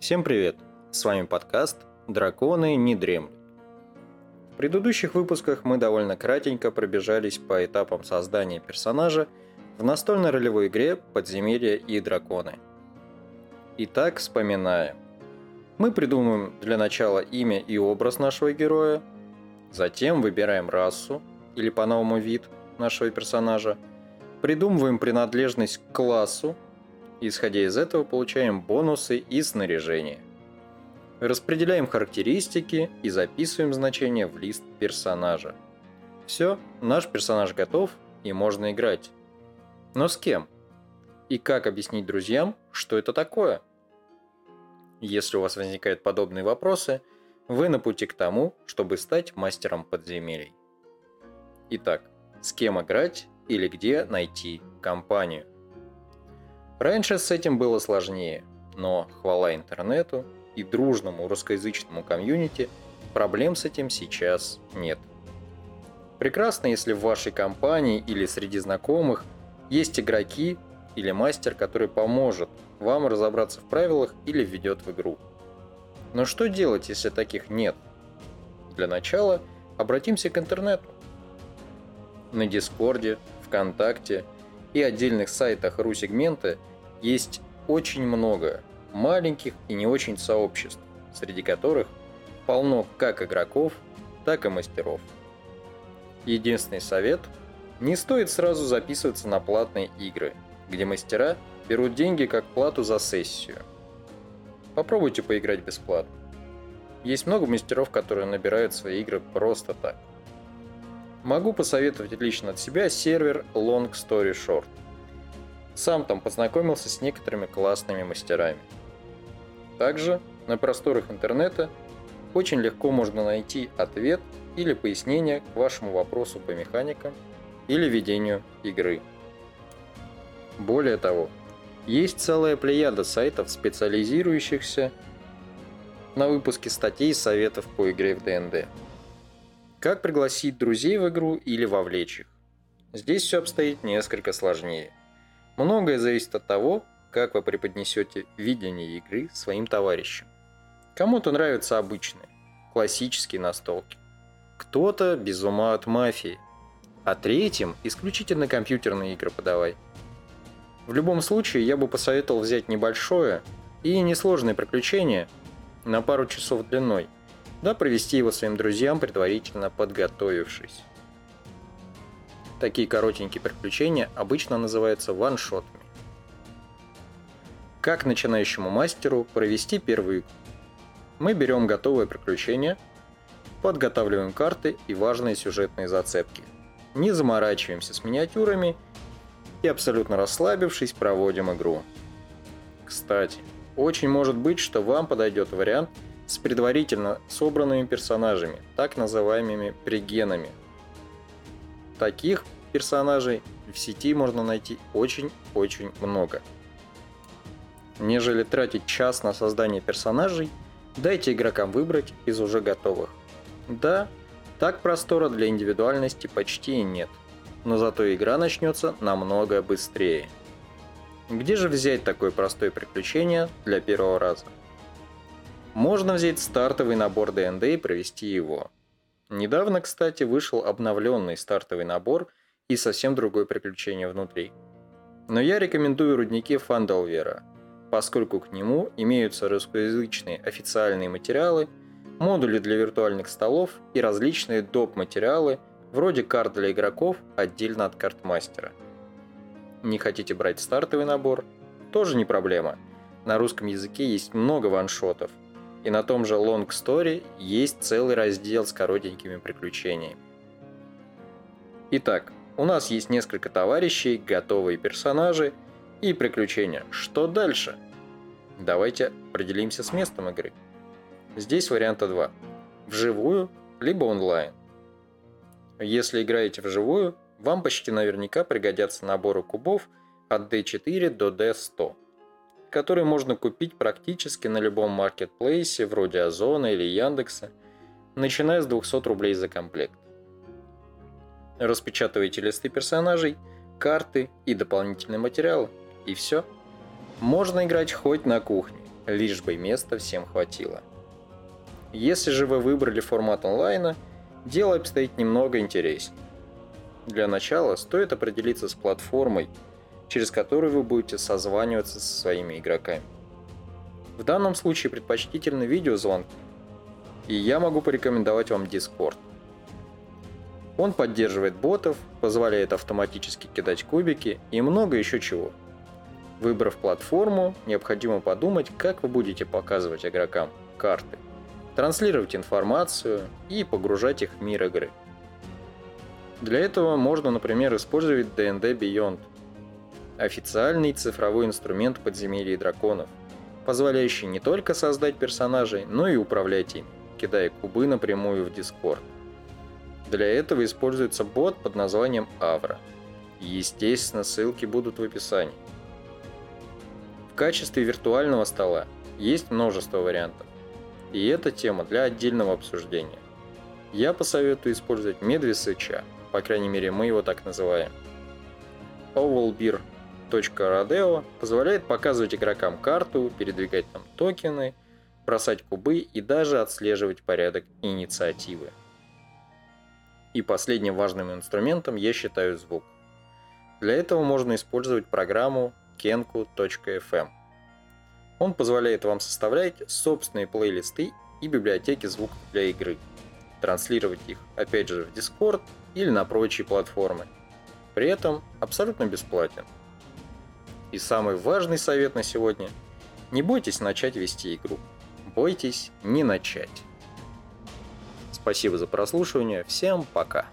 Всем привет! С вами подкаст «Драконы не дремлют». В предыдущих выпусках мы довольно кратенько пробежались по этапам создания персонажа в настольной ролевой игре «Подземелья и драконы». Итак, вспоминаем. Мы придумываем для начала имя и образ нашего героя, затем выбираем расу или по-новому вид нашего персонажа, придумываем принадлежность к классу, исходя из этого получаем бонусы и снаряжение. Распределяем характеристики и записываем значения в лист персонажа. Все, наш персонаж готов и можно играть. Но с кем? И как объяснить друзьям, что это такое? Если у вас возникают подобные вопросы, вы на пути к тому, чтобы стать мастером подземелий. Итак, с кем играть или где найти компанию? Раньше с этим было сложнее, но хвала интернету и дружному русскоязычному комьюнити проблем с этим сейчас нет. Прекрасно, если в вашей компании или среди знакомых есть игроки или мастер, который поможет вам разобраться в правилах или введет в игру. Но что делать, если таких нет? Для начала обратимся к интернету. На Дискорде, ВКонтакте и отдельных сайтах ру-сегмента – есть очень много маленьких и не очень сообществ, среди которых полно как игроков, так и мастеров. Единственный совет – не стоит сразу записываться на платные игры, где мастера берут деньги как плату за сессию. Попробуйте поиграть бесплатно. Есть много мастеров, которые набирают свои игры просто так. Могу посоветовать лично от себя сервер Long Story Short – сам там познакомился с некоторыми классными мастерами. Также на просторах интернета очень легко можно найти ответ или пояснение к вашему вопросу по механикам или ведению игры. Более того, есть целая плеяда сайтов, специализирующихся на выпуске статей и советов по игре в ДНД. Как пригласить друзей в игру или вовлечь их? Здесь все обстоит несколько сложнее. Многое зависит от того, как вы преподнесете видение игры своим товарищам. Кому-то нравятся обычные, классические настолки. Кто-то без ума от мафии. А третьим исключительно компьютерные игры подавай. В любом случае, я бы посоветовал взять небольшое и несложное приключение на пару часов длиной, да провести его своим друзьям, предварительно подготовившись. Такие коротенькие приключения обычно называются ваншотами. Как начинающему мастеру провести первую игру? Мы берем готовое приключение, подготавливаем карты и важные сюжетные зацепки. Не заморачиваемся с миниатюрами и абсолютно расслабившись проводим игру. Кстати, очень может быть, что вам подойдет вариант с предварительно собранными персонажами, так называемыми пригенами – Таких персонажей в сети можно найти очень-очень много. Нежели тратить час на создание персонажей, дайте игрокам выбрать из уже готовых. Да, так простора для индивидуальности почти и нет, но зато игра начнется намного быстрее. Где же взять такое простое приключение для первого раза? Можно взять стартовый набор ДНД и провести его – Недавно, кстати, вышел обновленный стартовый набор и совсем другое приключение внутри. Но я рекомендую рудники Фандалвера, поскольку к нему имеются русскоязычные официальные материалы, модули для виртуальных столов и различные доп. материалы, вроде карт для игроков отдельно от карт мастера. Не хотите брать стартовый набор? Тоже не проблема. На русском языке есть много ваншотов, и на том же Long Story есть целый раздел с коротенькими приключениями. Итак, у нас есть несколько товарищей, готовые персонажи и приключения. Что дальше? Давайте определимся с местом игры. Здесь варианта два. Вживую, либо онлайн. Если играете вживую, вам почти наверняка пригодятся наборы кубов от D4 до D100 который можно купить практически на любом маркетплейсе вроде Озона или Яндекса, начиная с 200 рублей за комплект. Распечатывайте листы персонажей, карты и дополнительные материалы, и все. Можно играть хоть на кухне, лишь бы места всем хватило. Если же вы выбрали формат онлайна, дело обстоит немного интереснее. Для начала стоит определиться с платформой, через которую вы будете созваниваться со своими игроками. В данном случае предпочтительны видеозвонки, и я могу порекомендовать вам Discord. Он поддерживает ботов, позволяет автоматически кидать кубики и много еще чего. Выбрав платформу, необходимо подумать, как вы будете показывать игрокам карты, транслировать информацию и погружать их в мир игры. Для этого можно, например, использовать D&D Beyond, официальный цифровой инструмент подземелья драконов, позволяющий не только создать персонажей, но и управлять им, кидая кубы напрямую в Discord. Для этого используется бот под названием Avra. Естественно, ссылки будут в описании. В качестве виртуального стола есть множество вариантов. И эта тема для отдельного обсуждения. Я посоветую использовать Медвесыча, по крайней мере мы его так называем. Ovalbeer Rodeo позволяет показывать игрокам карту, передвигать там токены, бросать кубы и даже отслеживать порядок инициативы. И последним важным инструментом я считаю звук. Для этого можно использовать программу kenku.fm. Он позволяет вам составлять собственные плейлисты и библиотеки звуков для игры, транслировать их опять же в Discord или на прочие платформы. При этом абсолютно бесплатен – и самый важный совет на сегодня – не бойтесь начать вести игру. Бойтесь не начать. Спасибо за прослушивание. Всем пока.